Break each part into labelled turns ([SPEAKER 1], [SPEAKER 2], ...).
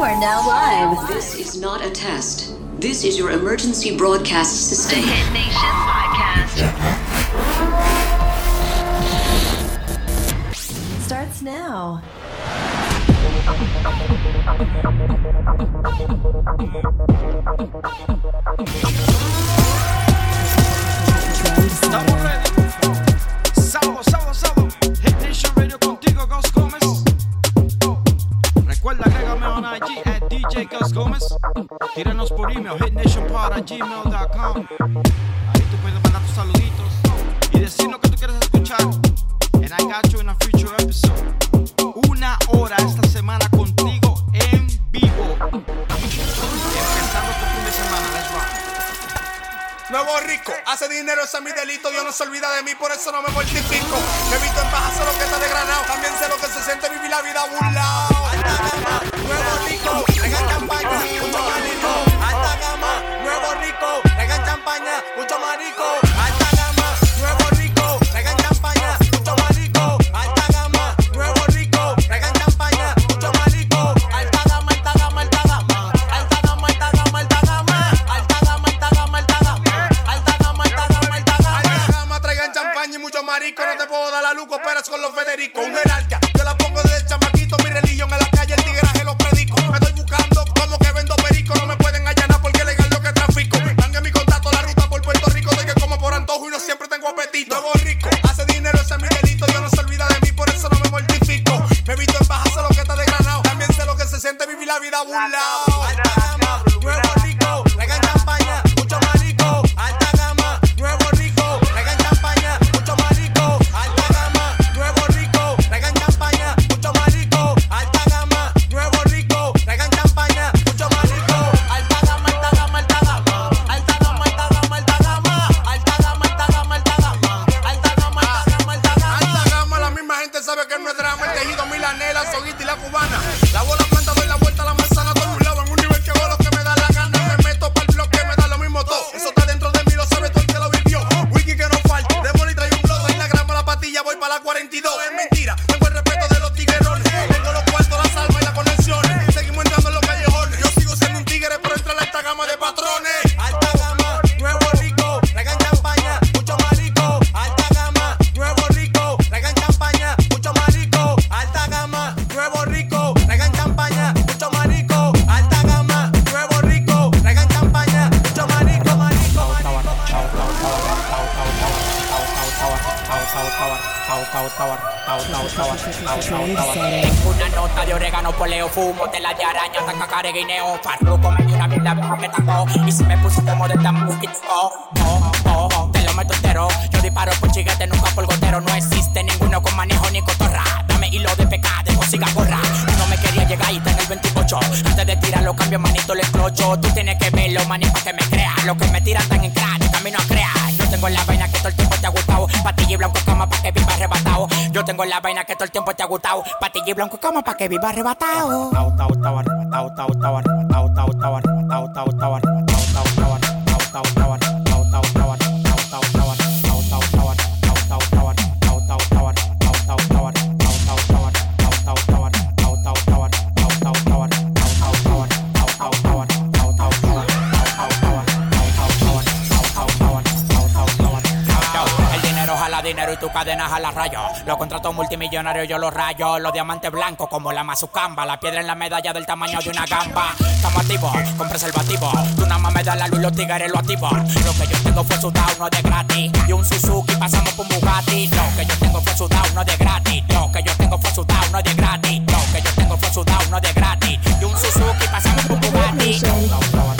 [SPEAKER 1] You are now live.
[SPEAKER 2] This is not a test. This is your emergency broadcast system.
[SPEAKER 1] The Hit Nation podcast. Starts now.
[SPEAKER 3] Nicas Gómez, tíranos por email, hitnationpod.gmail.com. Ahí tú puedes mandar tus saluditos y decirnos que tú quieres escuchar. And I got you in a future episode. Una hora esta semana contigo en vivo. Empezando tu fin de semana, let's rock.
[SPEAKER 4] Nuevo rico, hace dinero, ese es mi delito. Dios no se olvida de mí, por eso no me mortifico. Me visto en baja, sé lo que está degranado. También sé lo que se siente vivir la vida burlao marico, alta gama, nuevo rico, traigan champaña, mucho marico. la vida burlao. tengo la
[SPEAKER 5] vaina que todo el tiempo te ha gustado. Patilla y blanco como para que viva arrebatado. Ah, ah, ah, cadenas a la rayo. Los contratos multimillonarios yo los rayo. Los diamantes blancos como la mazucamba. La piedra en la medalla del tamaño de una gamba. Estamos activos, con preservativo. Tú nada más me da la luz, los tigres lo activo. Lo que yo tengo fue sudado, no de gratis. Y un Suzuki pasamos por Bugatti. Lo que yo tengo fue sudado, no de gratis. Lo que yo tengo fue sudado, no de gratis. Lo que yo tengo fue sudado, no de gratis. Y un Suzuki pasamos por Bugatti.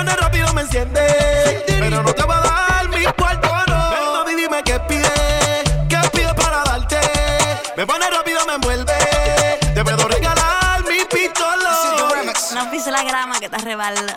[SPEAKER 6] Pone rápido, me enciende. Pero no te va a dar mi cuarto, no. Ven, mami, dime qué pide. ¿Qué pide para darte? Me pone rápido, me envuelve. Te puedo regalar mi pistola.
[SPEAKER 1] No pise la grama que te resbala.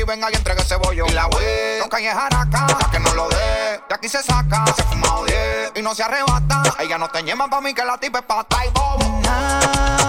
[SPEAKER 7] y
[SPEAKER 8] venga y entregue ese bollo. Y la wey, hay es jaraca, que no lo dé. De aquí se saca, se fuma 10 y no se arrebata. Ella no te llama pa' mí que la tipa es pata y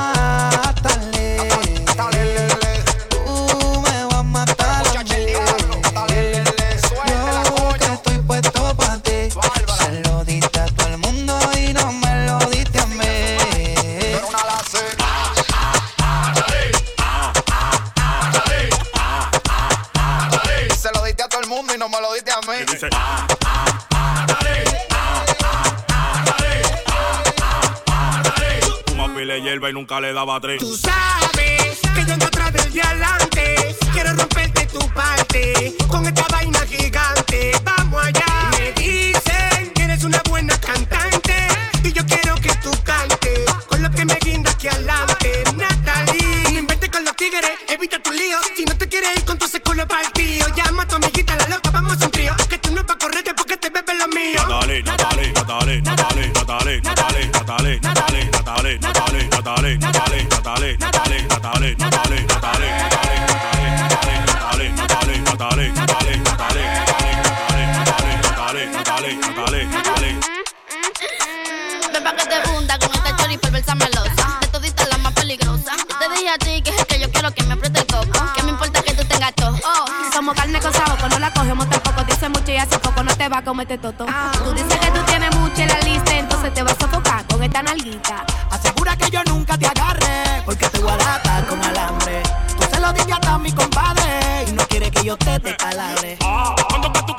[SPEAKER 7] nunca le daba tres.
[SPEAKER 6] Tú sabes que yo ando atrás del dialante. Quiero romperte tu parte con esta vaina gigante. Vamos allá. Me dicen que eres una buena cantante y yo quiero que tú cantes con lo que me guinda aquí adelante. Natalie, no inventes con los tigres, evita tu lío. Si no te quieres ir con tu seculo partido, llama
[SPEAKER 9] cogemos tampoco. Dice mucho y hace poco, no te va a comer este toto. Tú dices que tú tienes mucho en la lista, entonces te vas a sofocar con esta nalguita.
[SPEAKER 6] Asegura que yo nunca te agarre, porque te voy a atar con alambre. Tú se lo dije hasta a mi compadre, y no quiere que yo te.
[SPEAKER 7] Ah, cuando que tú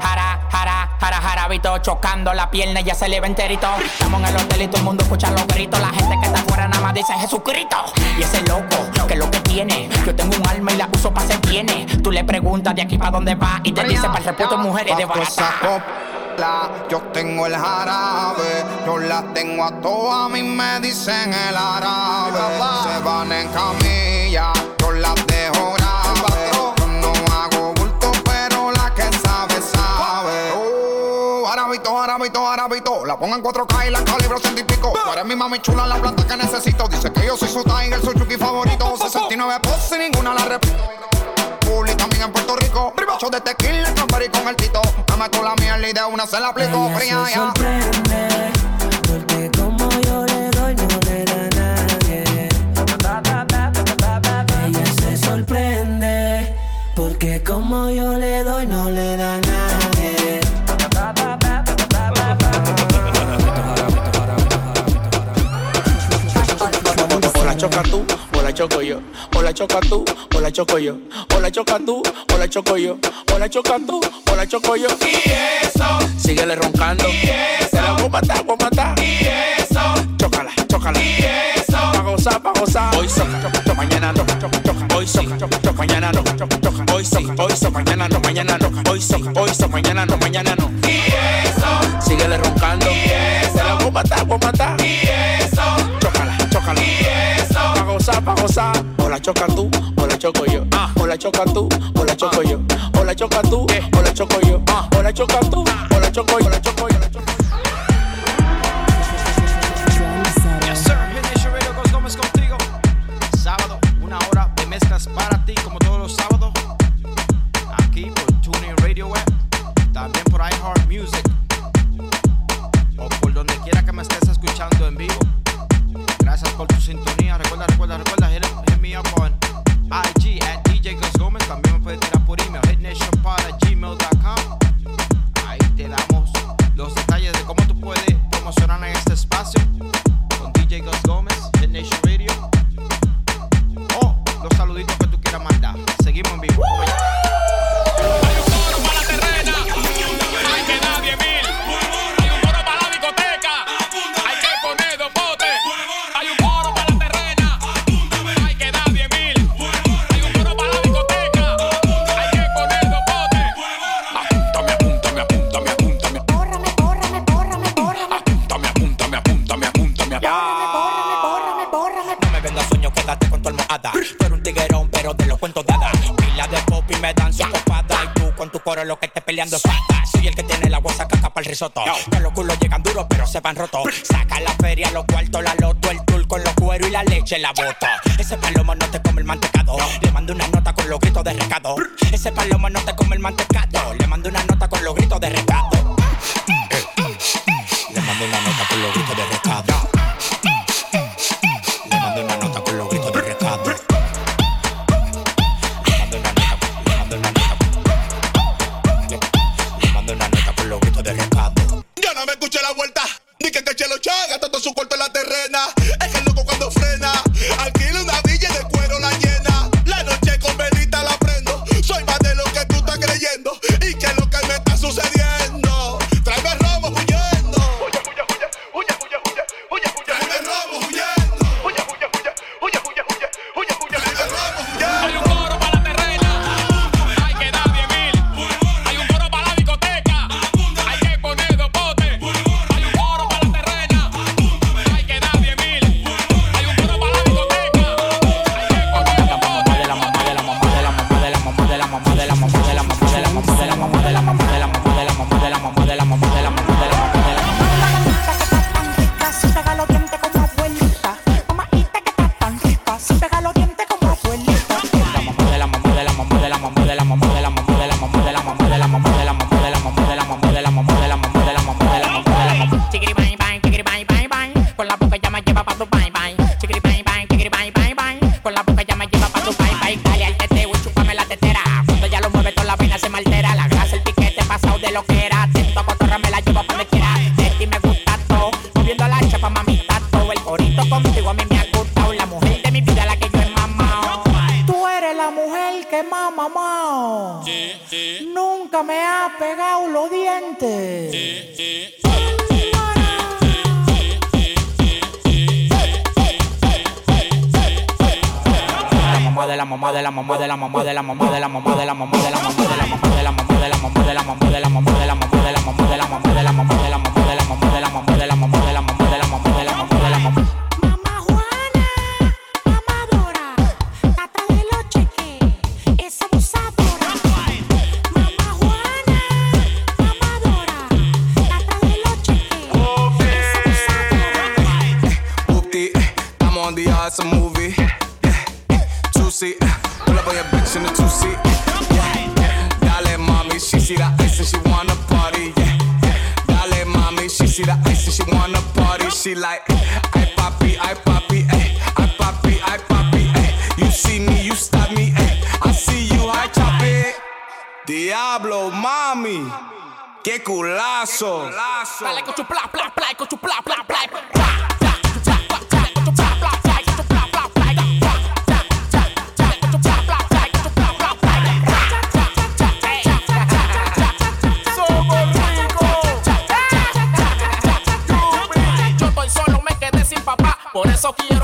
[SPEAKER 5] Jara, jara, jara, jarabito, chocando la pierna y ya se le ve enterito. Estamos en el hotel y todo el mundo escucha los gritos. La gente que está afuera nada más dice Jesucristo. Y ese loco, que es lo que tiene. Yo tengo un alma y la uso para ser viene. Tú le preguntas de aquí para dónde va y te dice para el repuesto mujeres de barata.
[SPEAKER 8] La, yo tengo el jarabe, yo las tengo a todas, a mí me dicen el árabe. Se van en camilla, jarabito, jarabito. La pongo en 4K y la calibro ciento y pico. Tú eres mi mami chula, la planta que necesito. Dice que yo soy su tiger, su chuki favorito. 69 poses y ninguna la repito. Publi también en Puerto Rico. Ocho de tequila, y con el tito. Dame tú la mierda y de una se la aplico. Fría ya.
[SPEAKER 10] porque como yo le doy no le da nadie. Ella se sorprende, porque como yo le doy no le da nadie.
[SPEAKER 6] choca tú, o la choco yo. O la choca tú, o la choco yo. O la choca tú, o la choco yo. O la choca tú, o la choco yo. Y eso. Síguele roncando. Y eso. Te la voy a matar, voy a matar. Y eso. Chócala, chócala. Y eso. Pa' gozar, pa' gozar. Hoy soca, choca, choca, mañana no, choca, choca. Hoy soca, choca, choca, mañana no, choca, choca. Hoy soca, hoy soca, mañana no, mañana no. Hoy soca, hoy soca, mañana no, mañana no. Y eso. Síguele roncando. Y
[SPEAKER 11] eso. Te la voy a matar,
[SPEAKER 4] voy
[SPEAKER 11] a matar.
[SPEAKER 4] Y eso
[SPEAKER 11] gozar, pa' gozar. O la choca tú, o la choco yo. Ah. O la choca tú, o la choco yo. Ah. O la choca tú, eh. o la choco yo. Ah. O la choca tú, o la choco yo.
[SPEAKER 5] Pila de pop y me dan su copada. Y tú con tu coro lo que estés peleando es pata. Soy el que tiene la guasa caca para el risoto. Que los culos llegan duros, pero se van rotos. Saca la feria, los cuartos, la loto, el tour con los cueros y la leche la bota. Ese palomo no te come el mantecado. Le mando una nota con los gritos de recado. Ese palomo no te come el mantecado. Le mando una nota con los gritos de recado. Eh, eh, eh. Le mando una nota con los gritos de recado.
[SPEAKER 4] me
[SPEAKER 5] ha gustado, la mujer de mi vida, la que yo he.
[SPEAKER 12] Tú eres la mujer que me ha Nunca me ha pegado los dientes.
[SPEAKER 5] De la mamá de la mamá de la mamá de la mamá de la mamá de la mamá de la mamá de la mamá de la mamá de la mamá de la mamá de la mamá de la mamá de la mamá de la mamá de la mamá de la mamá de la mamá de la mamá
[SPEAKER 8] she like, I poppy, I poppy, ay, I poppy, I poppy, ay. Eh, eh, you see me, you stop me, ay. I see you, I chop it. Diablo, mommy, que culazo.
[SPEAKER 13] Dale con tu bla bla con tu bla bla. só que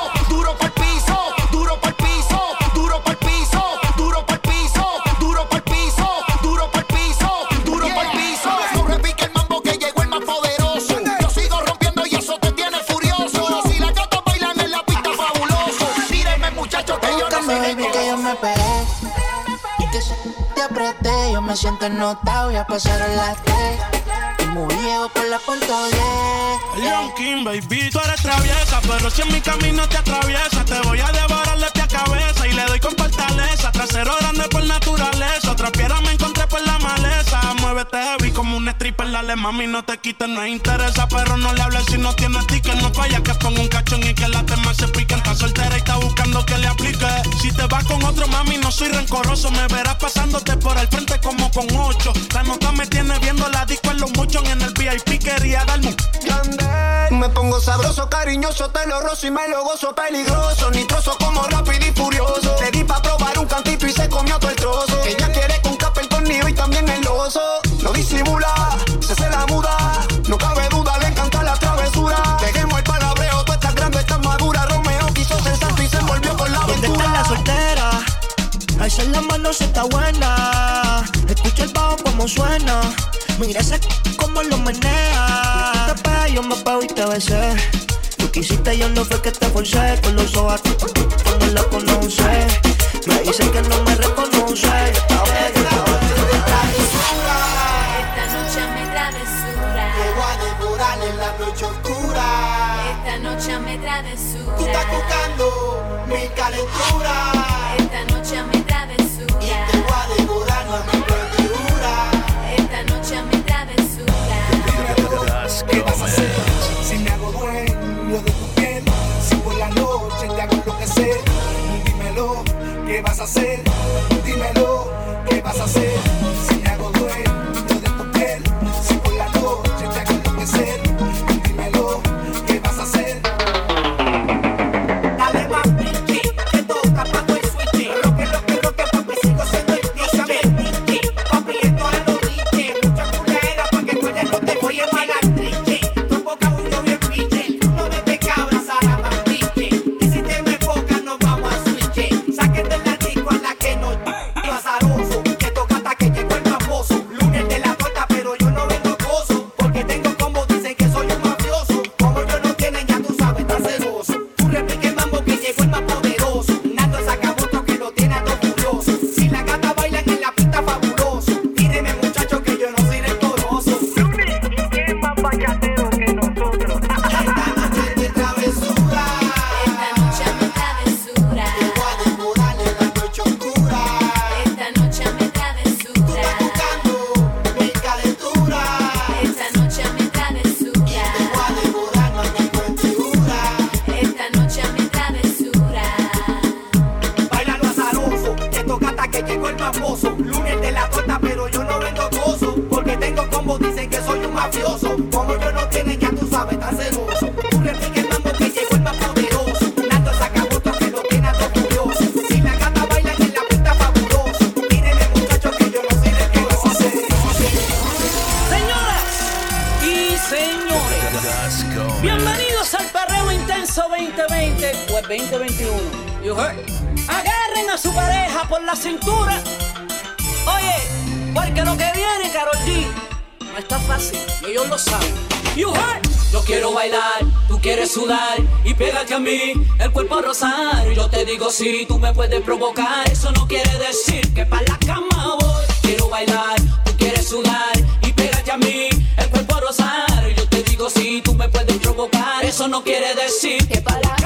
[SPEAKER 14] me siento ennotado, ya pasaron las tres. Muy viejo por la punto 10.
[SPEAKER 15] Leon King, baby, tú eres traviesa, pero si en mi camino te atraviesa, te voy a devorar de pie a cabeza y le doy con fortaleza. Trasero grande por naturaleza, otra piedra me encontré por la. Muévete heavy como un stripper, dale mami, no te quites, no interesa, pero no le hables si no tiene ticket, no falla que ponga un cachón y que la tema se pique. Está soltera y está buscando que le aplique. Si te vas con otro mami, no soy rencoroso, me verás pasándote por el frente como con ocho. La nota me tiene viendo la disco en los muchos en el VIP, quería darme un
[SPEAKER 16] Me pongo sabroso, cariñoso, te lo rozo y me lo gozo peligroso. Nitroso como rápido y furioso. Le di pa' probar un cantito y se comió todo el trozo. Ella quiere con capa el tornillo y también el oso. No disimula, se se la muda. No cabe duda, le encanta la travesura. Dejemos el palabreo, tú estás grande, estás madura. Romeo quiso ser santo y se envolvió con la
[SPEAKER 17] ¿Dónde está la
[SPEAKER 16] aventura.
[SPEAKER 17] soltera? Alza la mano si está buena. Escucha el bajo como suena. Mira ese c- como lo menea. Tú te pegas, yo me pego y te besé. Tú quisiste, yo no fue que te forcé. Con los ojos cuando la conoce. Me dice que no me reconoce.
[SPEAKER 18] Noche
[SPEAKER 6] oscura.
[SPEAKER 18] Esta noche me travesura.
[SPEAKER 6] Tú estás buscando mi calentura.
[SPEAKER 18] Esta noche me travesura.
[SPEAKER 6] Y te voy a devorar mami porque dura.
[SPEAKER 18] Esta noche me travesura.
[SPEAKER 6] ¿Qué vas a hacer? Si me hago dueño de tu piel, si por la noche te hago enloquecer, dímelo, ¿qué vas a hacer? Que llegó
[SPEAKER 19] cintura. Oye, porque lo que viene, Karol G, no está fácil, y ellos lo saben.
[SPEAKER 20] Yo quiero bailar, tú quieres sudar y pégate a mí el cuerpo a rozar. Yo te digo si tú me puedes provocar, eso no quiere decir que para la cama voy. Quiero bailar, tú quieres sudar y pégate a mí el cuerpo a rozar. Yo te digo si tú me puedes provocar, eso no quiere decir que para la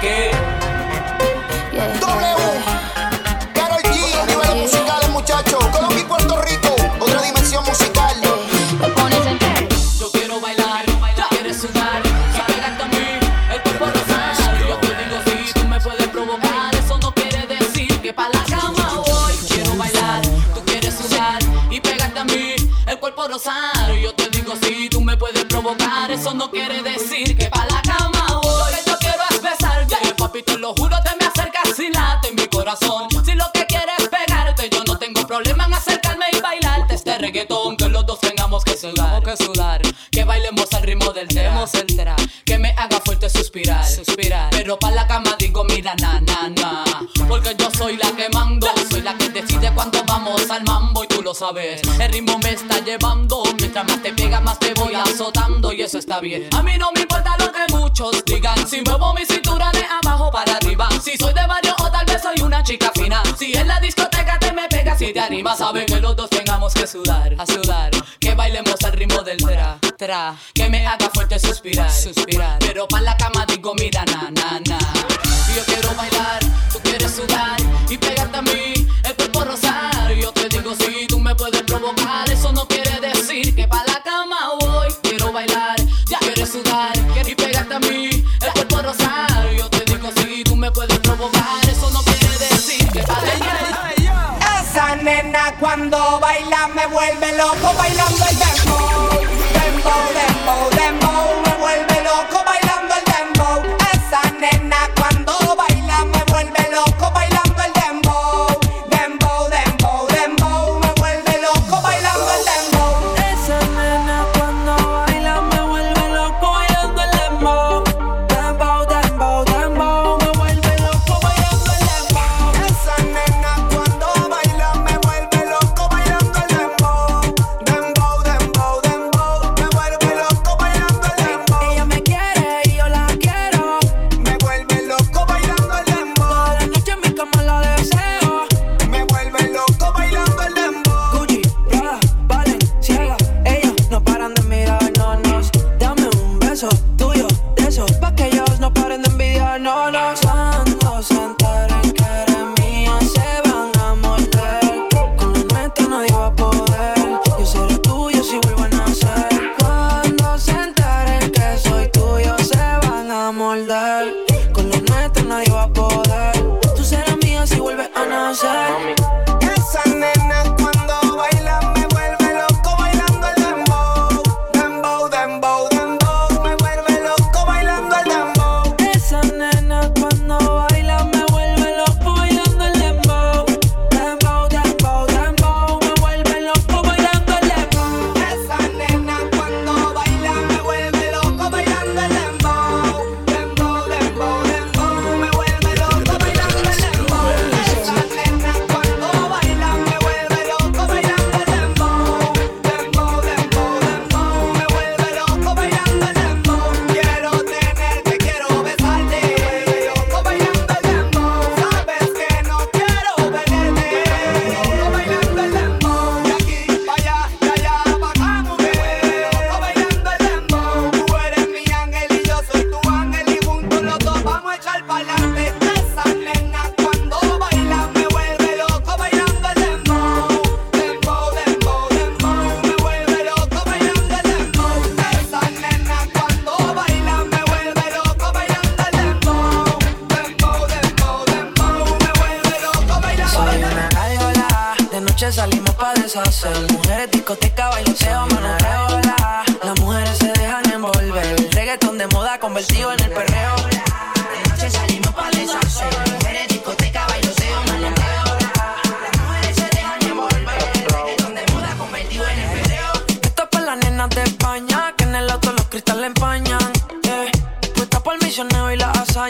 [SPEAKER 20] take
[SPEAKER 18] it. Que, solar. que
[SPEAKER 21] bailemos al ritmo del demo central. Que me haga fuerte suspirar. suspirar. Pero pa' la cama digo, mira, na, na, na. Porque yo soy la que mando. Soy la que decide cuando vamos al mambo. Y tú lo sabes. El ritmo me está llevando. Mientras más te pega, más te voy azotando. Y eso está bien. A mí no me importa lo que muchos digan. Si muevo mi cintura de abajo para arriba. Si soy de varios chica. Si en la discoteca te me pegas si te animas, sabe que los dos tengamos que sudar, a sudar. Que bailemos al ritmo del tra, tra. Que me haga fuerte suspirar, suspirar. Pero pa' la cama digo, mira, na, na, na.
[SPEAKER 6] cuando baila me vuelve loco bailando el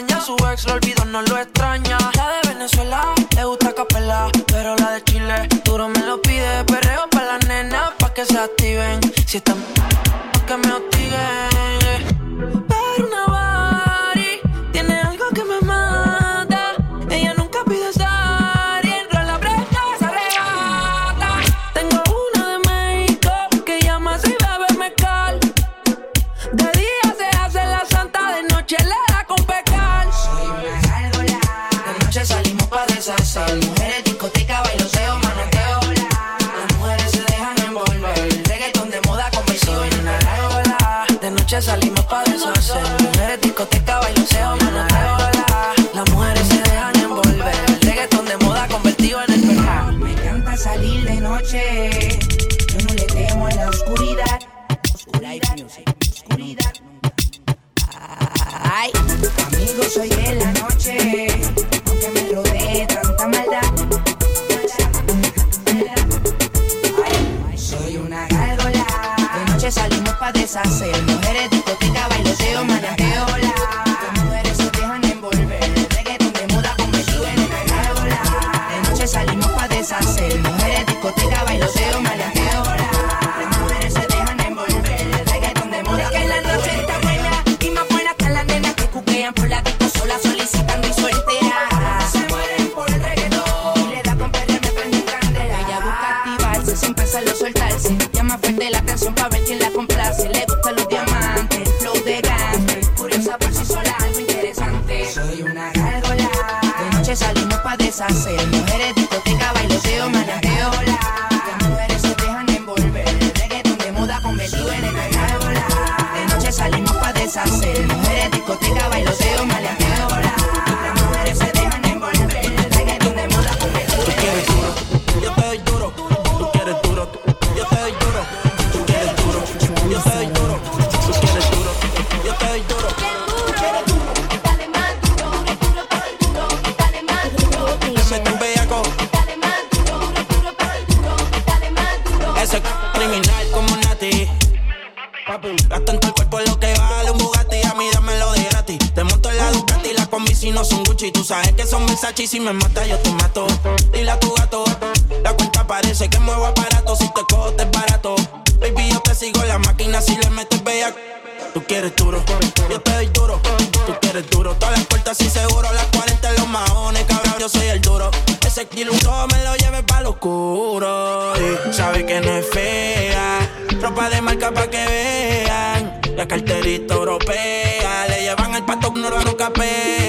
[SPEAKER 22] Su ex lo olvido, no lo extraña. La de Venezuela le gusta capela, pero la de Chile duro me lo pide. Perreo pa' las nenas pa' que se activen. Si están, pa' que me hostiguen. salimos pa' deshacer. Mujeres, discoteca, bailoseo, yo no la. Las mujeres se dejan envolver. El reggaetón de moda convertido en el pecado.
[SPEAKER 23] Me encanta salir de noche. Yo no le temo a la oscuridad. Oscuridad, oscuridad. Ay, amigo, soy de la noche. Aunque me rodee tanta maldad. Soy una gárgola Noche salimos pa' deshacer. si
[SPEAKER 15] me mata, yo te mato. Dile a tu gato. La cuenta parece que muevo aparato. Si te cojo, te es barato. Baby, yo te sigo la máquina. Si le metes bella. Tú quieres duro, yo te doy duro. Tú quieres duro, todas las puertas y seguro. Las 40 los maones, cabrón, yo soy el duro. Ese kilo me lo lleve pa' lo oscuro. Y sabe que no es fea, ropa de marca pa' que vean. La carterita europea, le llevan el pato no lo capea.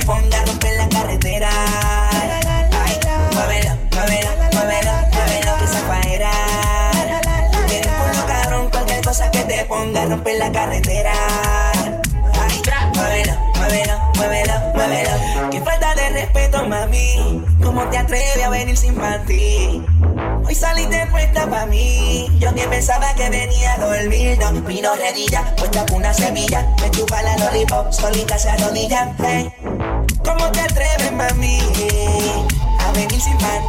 [SPEAKER 6] el Honda rompe
[SPEAKER 3] la
[SPEAKER 23] carretera. Ay, muévelo, muévelo, muévelo, muévelo que zafaera. Tú tienes cabrón, cualquier cosa que te ponga rompe la carretera. Ay, muévelo, muévelo, muévelo. Qué falta de respeto, mami. ¿Cómo te atreves a venir sin ti? Hoy salí saliste puesta pa' mí. Yo que pensaba que venía a dormir, no vino redilla, puesta con una semilla. Me chupa la lollipop, solita se arrodilla. Hey. ¿Cómo te atreves, mami? A venir sin
[SPEAKER 24] pan.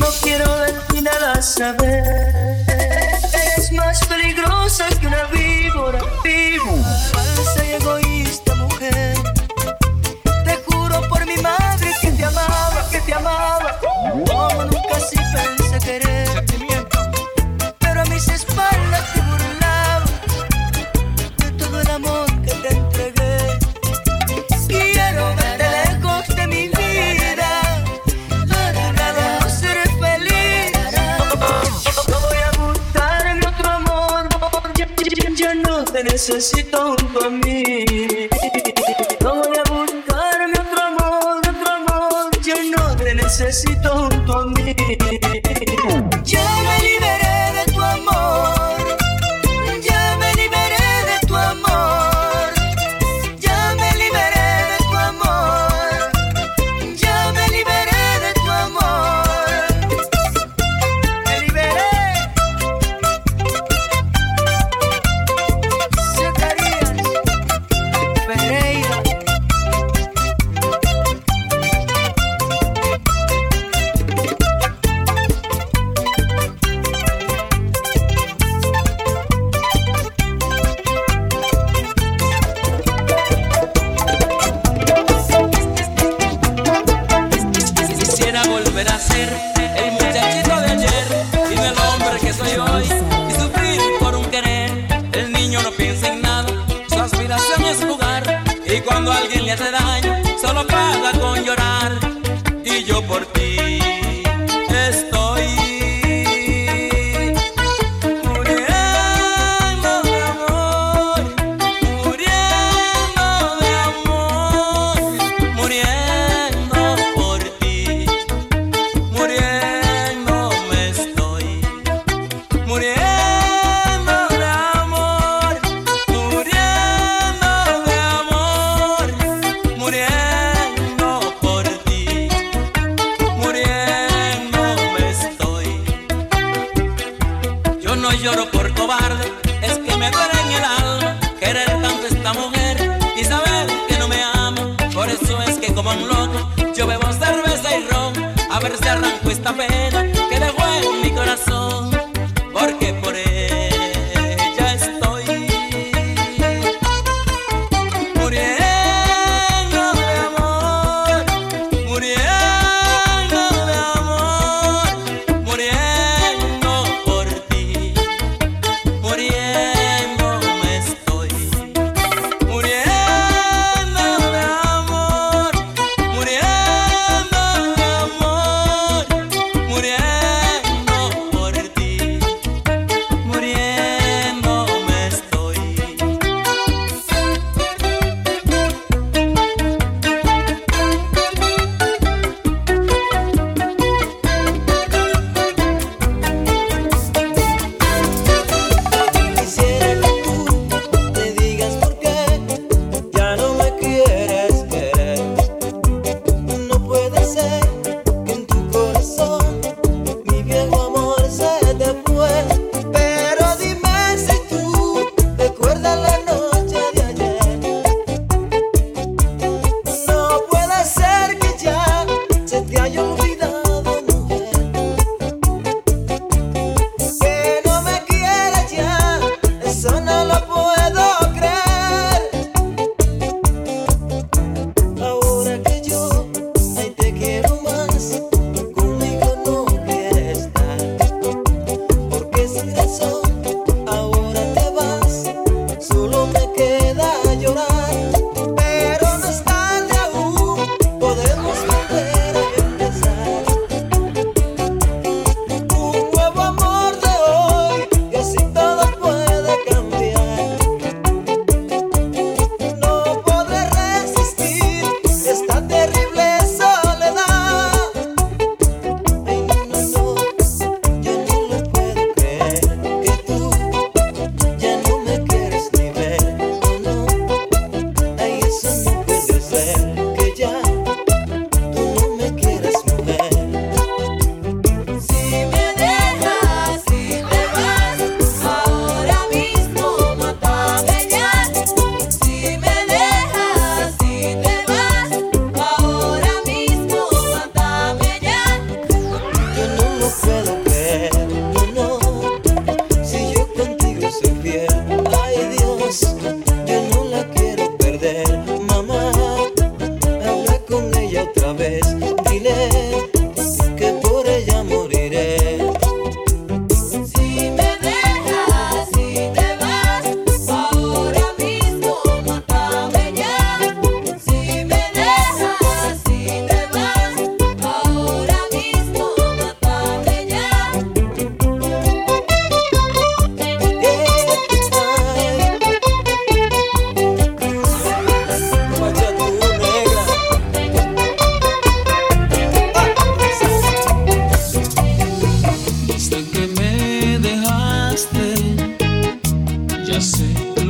[SPEAKER 24] No,
[SPEAKER 25] quiero de ti nada saber. No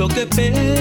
[SPEAKER 26] lo que
[SPEAKER 20] pensé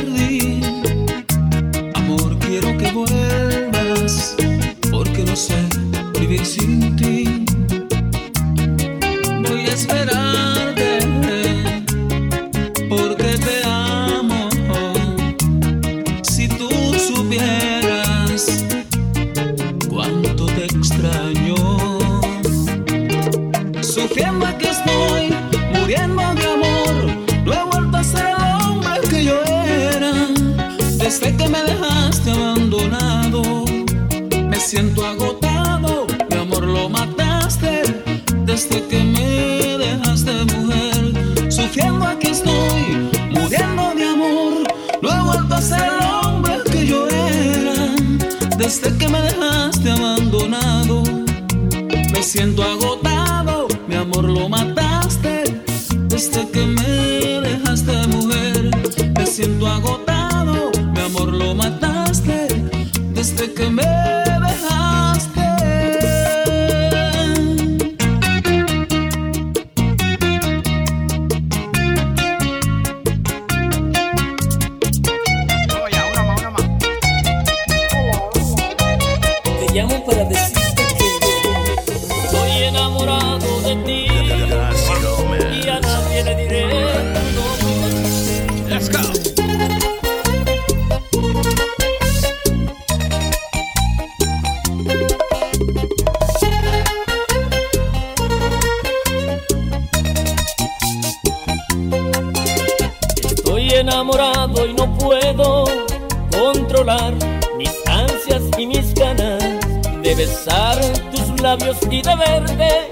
[SPEAKER 20] tus labios y de verte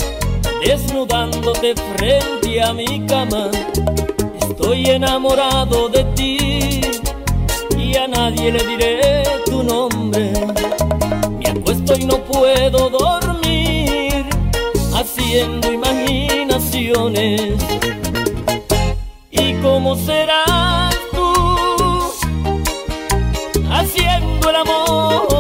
[SPEAKER 20] desnudándote frente a mi cama. Estoy enamorado de ti y a nadie le diré tu nombre. Me acuesto y no puedo dormir haciendo imaginaciones. ¿Y cómo serás tú haciendo el amor?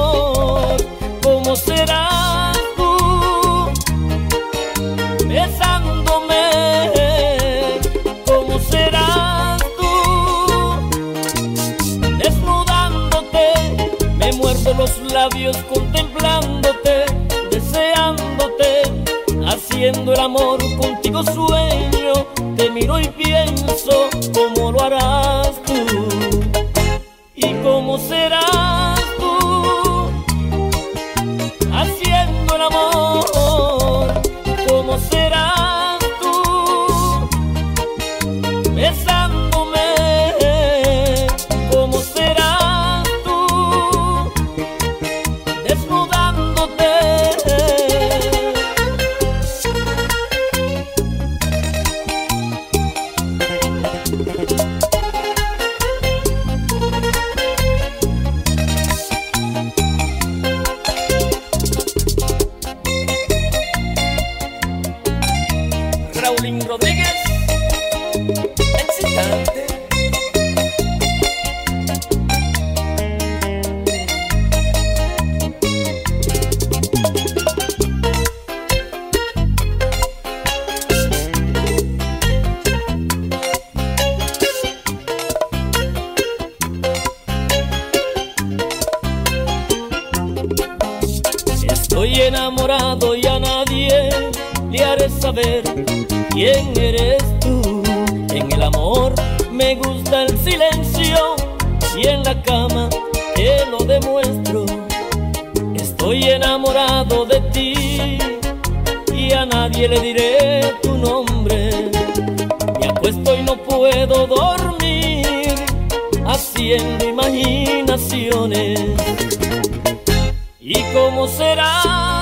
[SPEAKER 20] contemplándote, deseándote, haciendo el amor contigo sueño. Soy enamorado y a nadie le haré saber quién eres tú. En el amor me gusta el silencio y en la cama te lo demuestro. Estoy enamorado de ti y a nadie le diré tu nombre. Me acuesto y no puedo dormir haciendo imaginaciones cómo
[SPEAKER 26] será.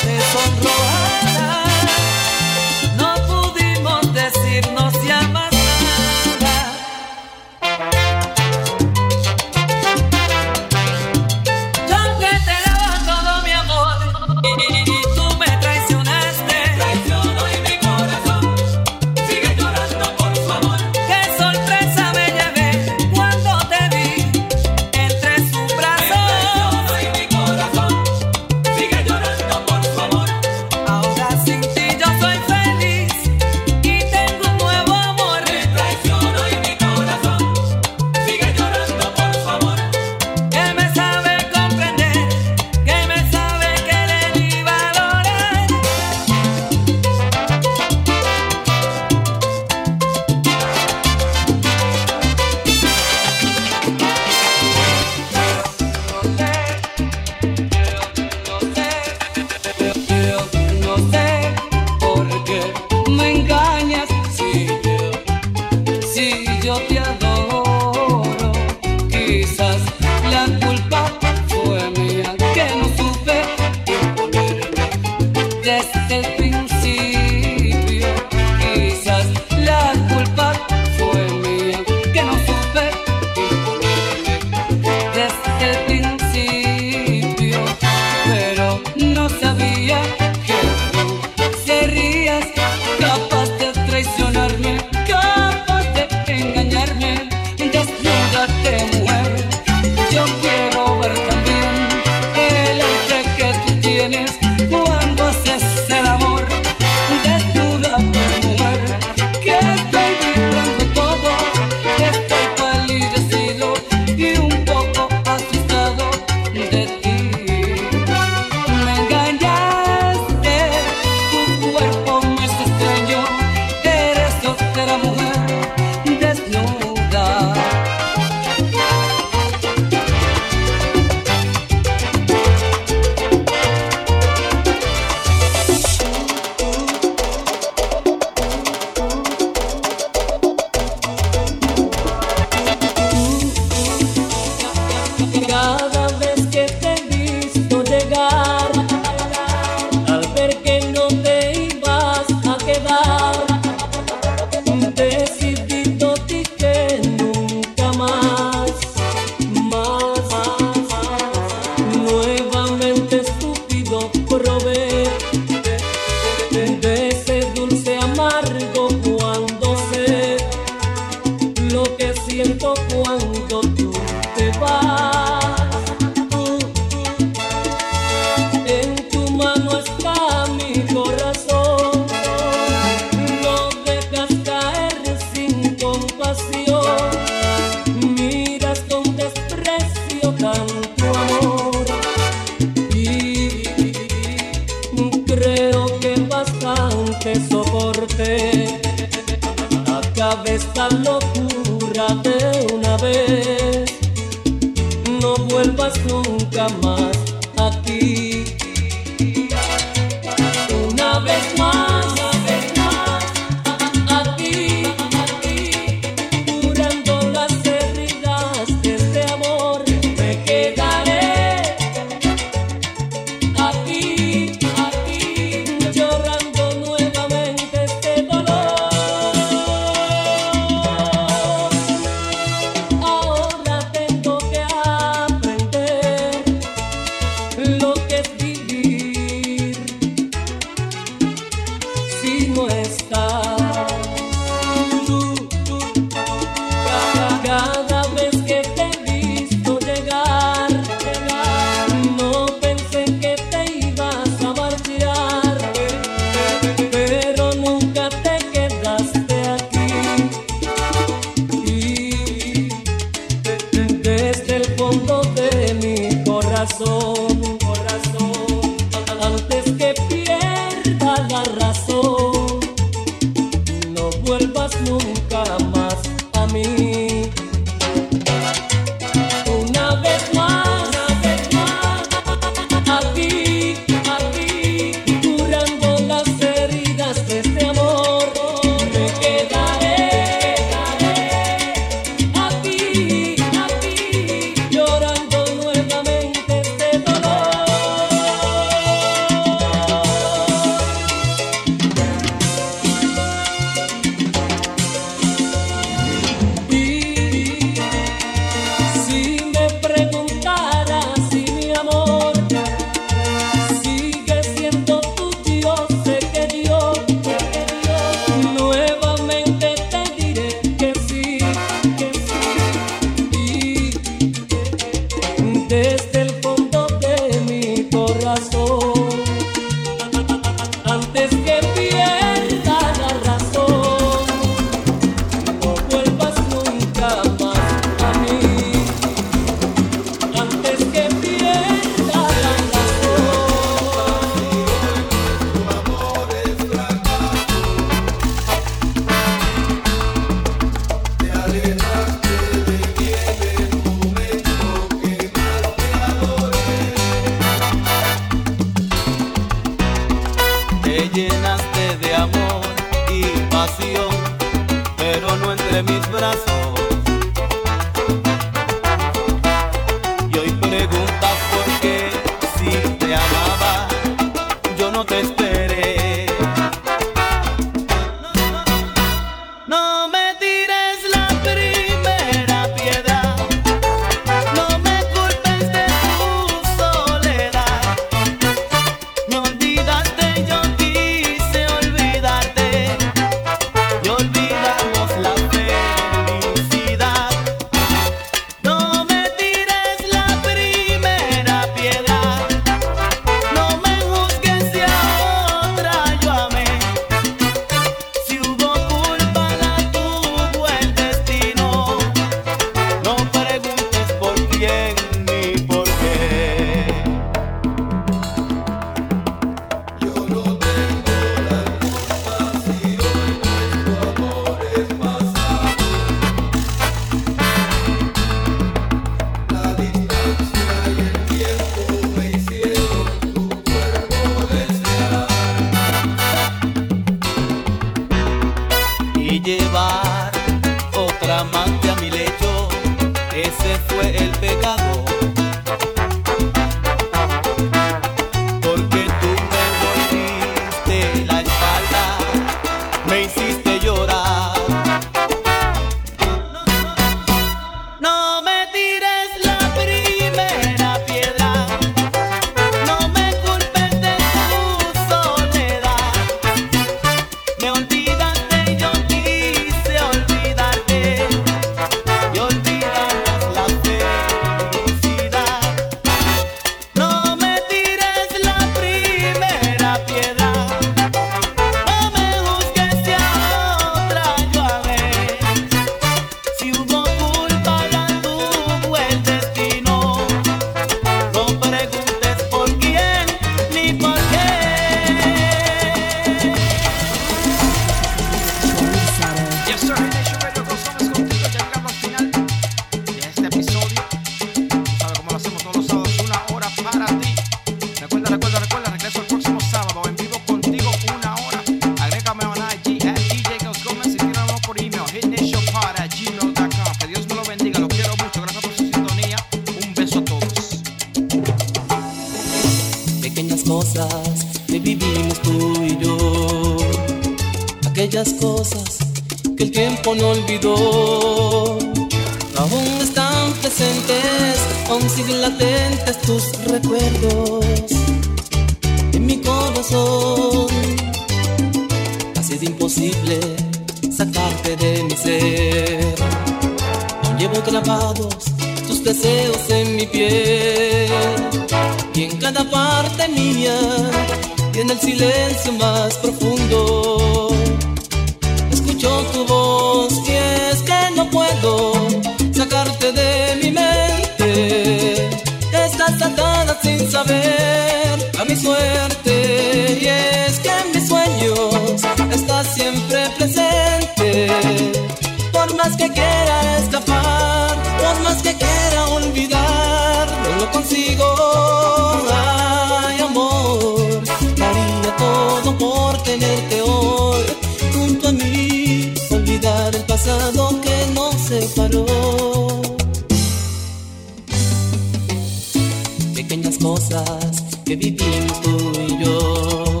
[SPEAKER 26] Cosas que vivimos tú y yo.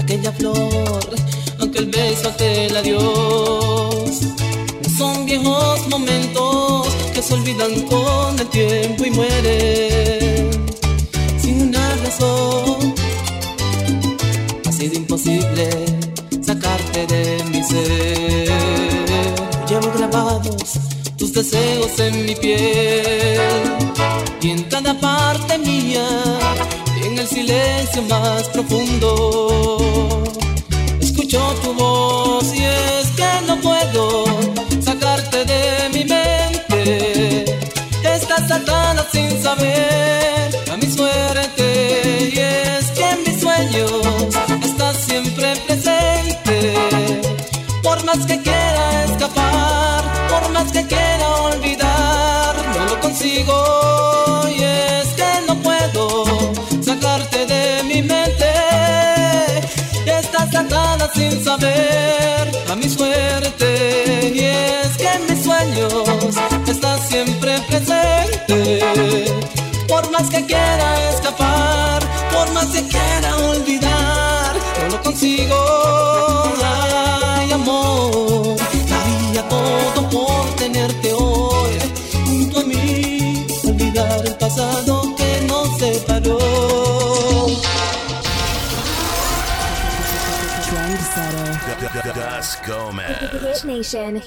[SPEAKER 26] Aquella flor aunque el beso aquel adiós no son viejos momentos que se olvidan con el tiempo y mueren sin una razón. Ha sido imposible sacarte de mi ser. Llevo grabados tus deseos en mi piel y en cada parte mía en el silencio más profundo escucho tu voz. Y es que no puedo sacarte de mi mente. Estás atada sin saber a mi suerte. Y es que en mis sueños estás siempre presente. Por más que quiera sin saber a mi suerte. Y es que en mis sueños estás siempre presente. Por más que quiera escapar por más que quiera olvidar no lo consigo
[SPEAKER 27] Gomez.
[SPEAKER 28] Nation.